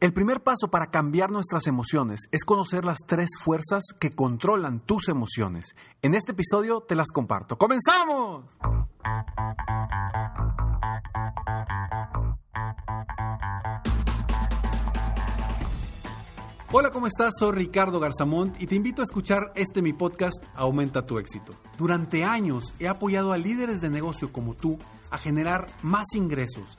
El primer paso para cambiar nuestras emociones es conocer las tres fuerzas que controlan tus emociones. En este episodio te las comparto. ¡Comenzamos! Hola, ¿cómo estás? Soy Ricardo Garzamont y te invito a escuchar este mi podcast Aumenta tu éxito. Durante años he apoyado a líderes de negocio como tú a generar más ingresos,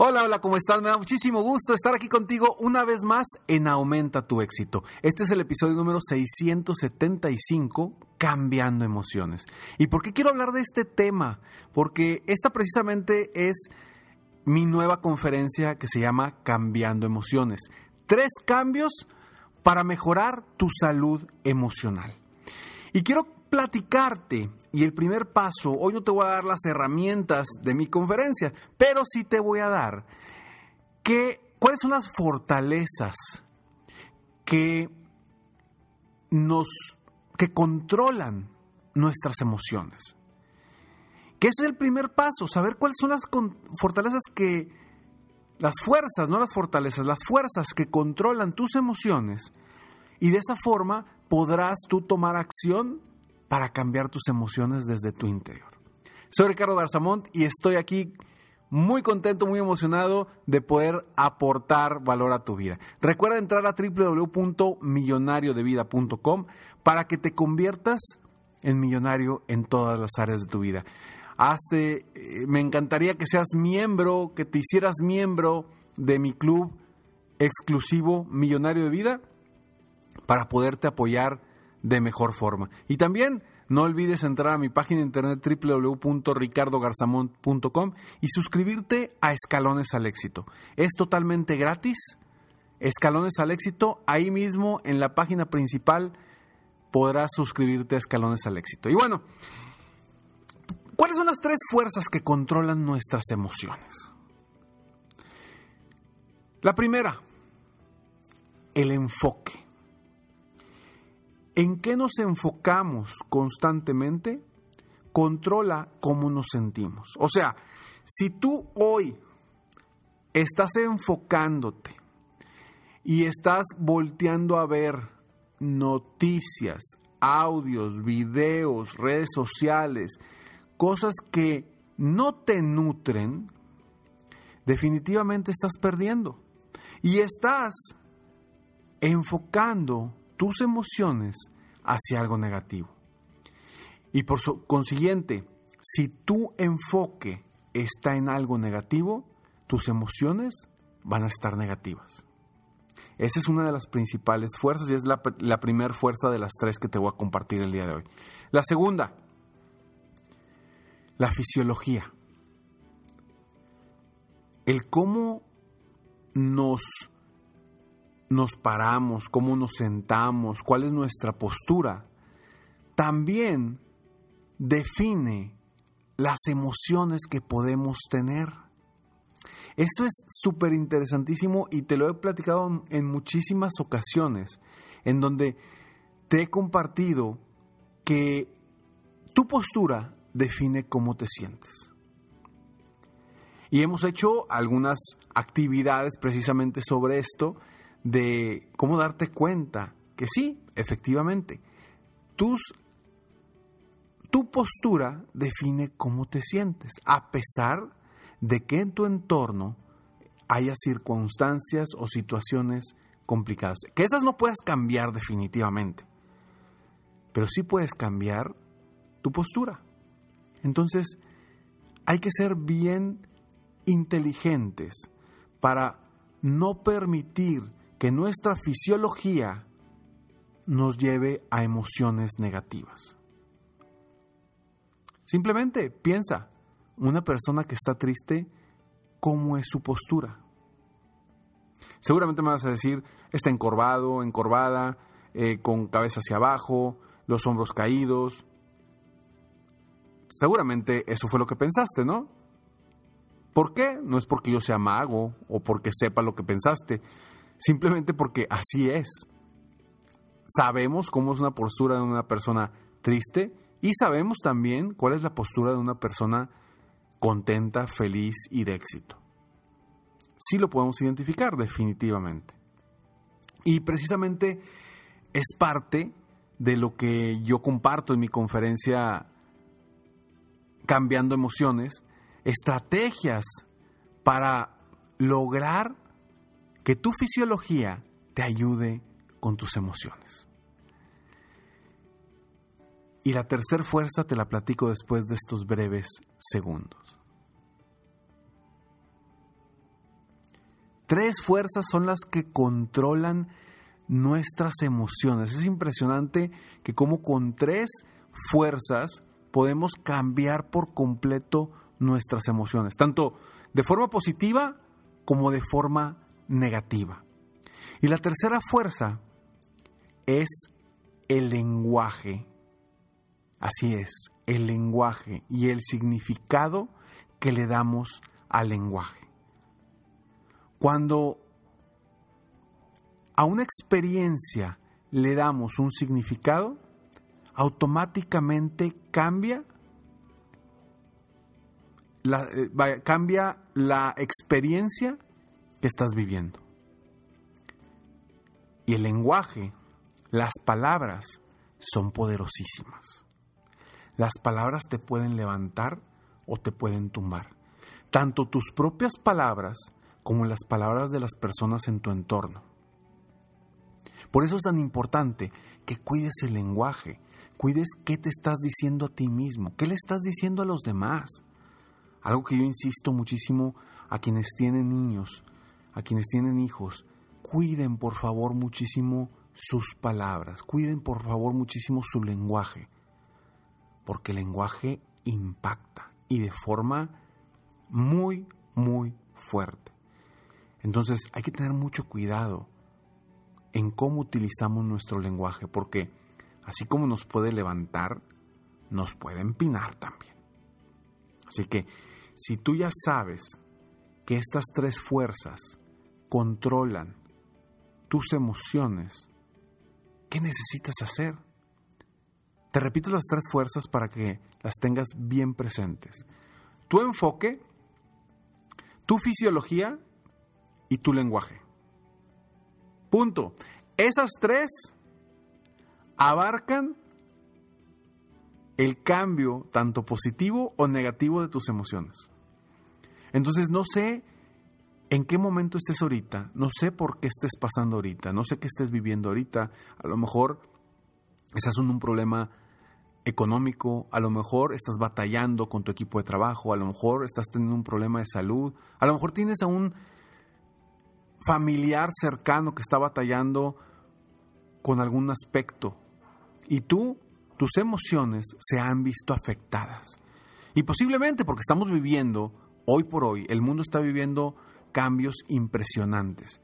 Hola, hola, ¿cómo estás? Me da muchísimo gusto estar aquí contigo una vez más en Aumenta tu éxito. Este es el episodio número 675, Cambiando emociones. ¿Y por qué quiero hablar de este tema? Porque esta precisamente es mi nueva conferencia que se llama Cambiando emociones. Tres cambios para mejorar tu salud emocional. Y quiero platicarte, y el primer paso, hoy no te voy a dar las herramientas de mi conferencia, pero sí te voy a dar que, cuáles son las fortalezas que nos que controlan nuestras emociones. Que ese es el primer paso, saber cuáles son las fortalezas que las fuerzas, no las fortalezas, las fuerzas que controlan tus emociones y de esa forma podrás tú tomar acción para cambiar tus emociones desde tu interior. Soy Ricardo Garzamont y estoy aquí muy contento, muy emocionado de poder aportar valor a tu vida. Recuerda entrar a www.millonariodevida.com para que te conviertas en millonario en todas las áreas de tu vida. Hazte, eh, me encantaría que seas miembro, que te hicieras miembro de mi club exclusivo Millonario de Vida para poderte apoyar de mejor forma. Y también no olvides entrar a mi página de internet www.ricardogarzamont.com y suscribirte a Escalones al Éxito. Es totalmente gratis. Escalones al Éxito, ahí mismo en la página principal podrás suscribirte a Escalones al Éxito. Y bueno, ¿cuáles son las tres fuerzas que controlan nuestras emociones? La primera, el enfoque. ¿En qué nos enfocamos constantemente? Controla cómo nos sentimos. O sea, si tú hoy estás enfocándote y estás volteando a ver noticias, audios, videos, redes sociales, cosas que no te nutren, definitivamente estás perdiendo. Y estás enfocando tus emociones hacia algo negativo. Y por consiguiente, si tu enfoque está en algo negativo, tus emociones van a estar negativas. Esa es una de las principales fuerzas y es la, primera fuerza de las tres que te voy a compartir el día de hoy. La segunda, la fisiología. El cómo nos nos paramos, cómo nos sentamos, cuál es nuestra postura, también define las emociones que podemos tener. Esto es súper interesantísimo y te lo he platicado en muchísimas ocasiones, en donde te he compartido que tu postura define cómo te sientes. Y hemos hecho algunas actividades precisamente sobre esto de cómo darte cuenta que sí, efectivamente, tus, tu postura define cómo te sientes, a pesar de que en tu entorno haya circunstancias o situaciones complicadas. Que esas no puedes cambiar definitivamente, pero sí puedes cambiar tu postura. Entonces, hay que ser bien inteligentes para no permitir que nuestra fisiología nos lleve a emociones negativas. Simplemente piensa, una persona que está triste, ¿cómo es su postura? Seguramente me vas a decir, está encorvado, encorvada, eh, con cabeza hacia abajo, los hombros caídos. Seguramente eso fue lo que pensaste, ¿no? ¿Por qué? No es porque yo sea mago o porque sepa lo que pensaste, simplemente porque así es. Sabemos cómo es una postura de una persona triste y sabemos también cuál es la postura de una persona contenta, feliz y de éxito. Sí lo podemos identificar definitivamente. Y precisamente es parte de lo que yo comparto en mi conferencia Cambiando Emociones, estrategias para lograr que tu fisiología te ayude con tus emociones. Y la tercera fuerza te la platico después de estos breves segundos. Tres fuerzas son las que controlan nuestras emociones. Es impresionante que como con tres fuerzas podemos cambiar por completo nuestras emociones, tanto de forma positiva como de forma negativa. Y la tercera fuerza es el lenguaje. Así es, el lenguaje y el significado que le damos al lenguaje. Cuando a una experiencia le damos un significado, automáticamente cambia eh, cambia la experiencia que estás viviendo. Y el lenguaje, las palabras, son poderosísimas. Las palabras te pueden levantar o te pueden tumbar. Tanto tus propias palabras como las palabras de las personas en tu entorno. Por eso es tan importante que cuides el lenguaje, cuides qué te estás diciendo a ti mismo, qué le estás diciendo a los demás. Algo que yo insisto muchísimo a quienes tienen niños, a quienes tienen hijos, cuiden por favor muchísimo sus palabras, cuiden por favor muchísimo su lenguaje, porque el lenguaje impacta y de forma muy, muy fuerte. Entonces hay que tener mucho cuidado en cómo utilizamos nuestro lenguaje, porque así como nos puede levantar, nos puede empinar también. Así que si tú ya sabes que estas tres fuerzas controlan tus emociones, ¿qué necesitas hacer? Te repito las tres fuerzas para que las tengas bien presentes. Tu enfoque, tu fisiología y tu lenguaje. Punto. Esas tres abarcan el cambio tanto positivo o negativo de tus emociones. Entonces no sé en qué momento estés ahorita, no sé por qué estés pasando ahorita, no sé qué estés viviendo ahorita. A lo mejor estás en un problema económico, a lo mejor estás batallando con tu equipo de trabajo, a lo mejor estás teniendo un problema de salud, a lo mejor tienes a un familiar cercano que está batallando con algún aspecto y tú, tus emociones se han visto afectadas. Y posiblemente porque estamos viviendo, hoy por hoy, el mundo está viviendo cambios impresionantes.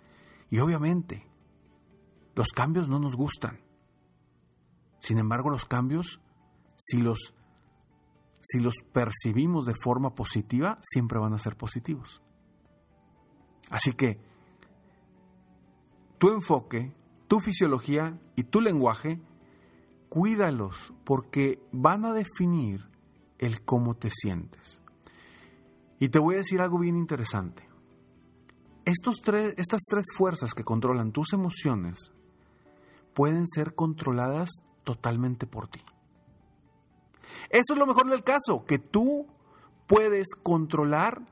Y obviamente, los cambios no nos gustan. Sin embargo, los cambios, si los, si los percibimos de forma positiva, siempre van a ser positivos. Así que tu enfoque, tu fisiología y tu lenguaje, cuídalos porque van a definir el cómo te sientes. Y te voy a decir algo bien interesante. Estos tres, estas tres fuerzas que controlan tus emociones pueden ser controladas totalmente por ti. Eso es lo mejor del caso, que tú puedes controlar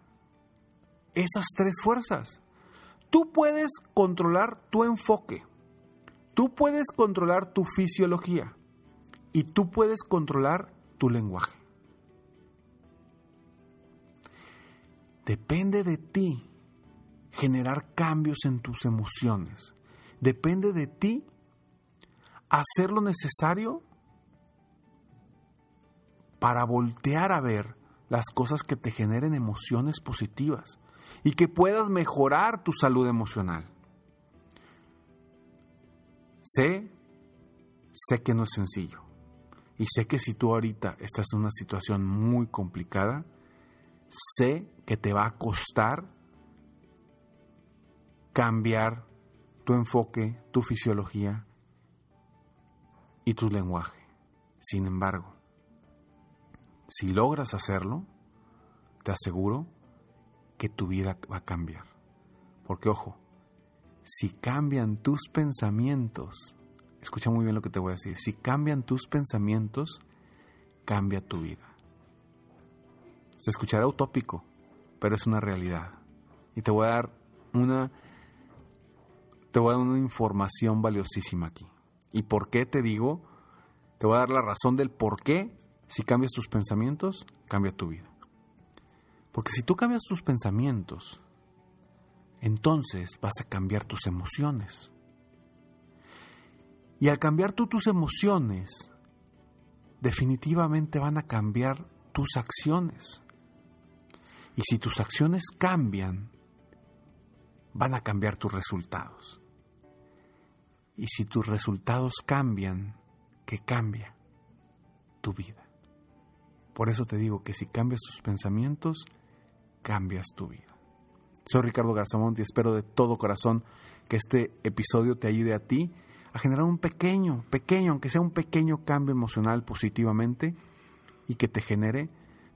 esas tres fuerzas. Tú puedes controlar tu enfoque, tú puedes controlar tu fisiología y tú puedes controlar tu lenguaje. Depende de ti generar cambios en tus emociones. Depende de ti hacer lo necesario para voltear a ver las cosas que te generen emociones positivas y que puedas mejorar tu salud emocional. Sé Sé que no es sencillo. Y sé que si tú ahorita estás en una situación muy complicada, sé que te va a costar cambiar tu enfoque, tu fisiología y tu lenguaje. Sin embargo, si logras hacerlo, te aseguro que tu vida va a cambiar. Porque ojo, si cambian tus pensamientos, escucha muy bien lo que te voy a decir, si cambian tus pensamientos, cambia tu vida. Se escuchará utópico, pero es una realidad. Y te voy a dar una te voy a dar una información valiosísima aquí. ¿Y por qué te digo? Te voy a dar la razón del por qué si cambias tus pensamientos, cambia tu vida. Porque si tú cambias tus pensamientos, entonces vas a cambiar tus emociones. Y al cambiar tú tus emociones, definitivamente van a cambiar tus acciones. Y si tus acciones cambian, van a cambiar tus resultados. Y si tus resultados cambian, ¿qué cambia? Tu vida. Por eso te digo que si cambias tus pensamientos, cambias tu vida. Soy Ricardo Garzamont y espero de todo corazón que este episodio te ayude a ti a generar un pequeño, pequeño, aunque sea un pequeño cambio emocional positivamente y que te genere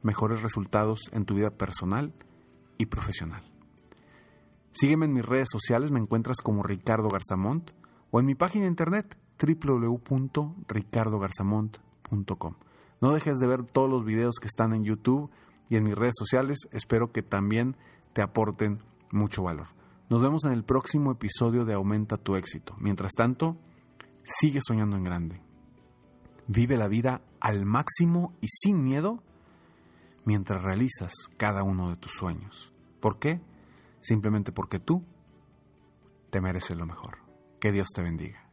mejores resultados en tu vida personal y profesional. Sígueme en mis redes sociales, me encuentras como Ricardo Garzamont o en mi página de internet www.ricardogarzamont.com. No dejes de ver todos los videos que están en YouTube y en mis redes sociales. Espero que también te aporten mucho valor. Nos vemos en el próximo episodio de Aumenta tu éxito. Mientras tanto, sigue soñando en grande. Vive la vida al máximo y sin miedo mientras realizas cada uno de tus sueños. ¿Por qué? Simplemente porque tú te mereces lo mejor. Que Dios te bendiga.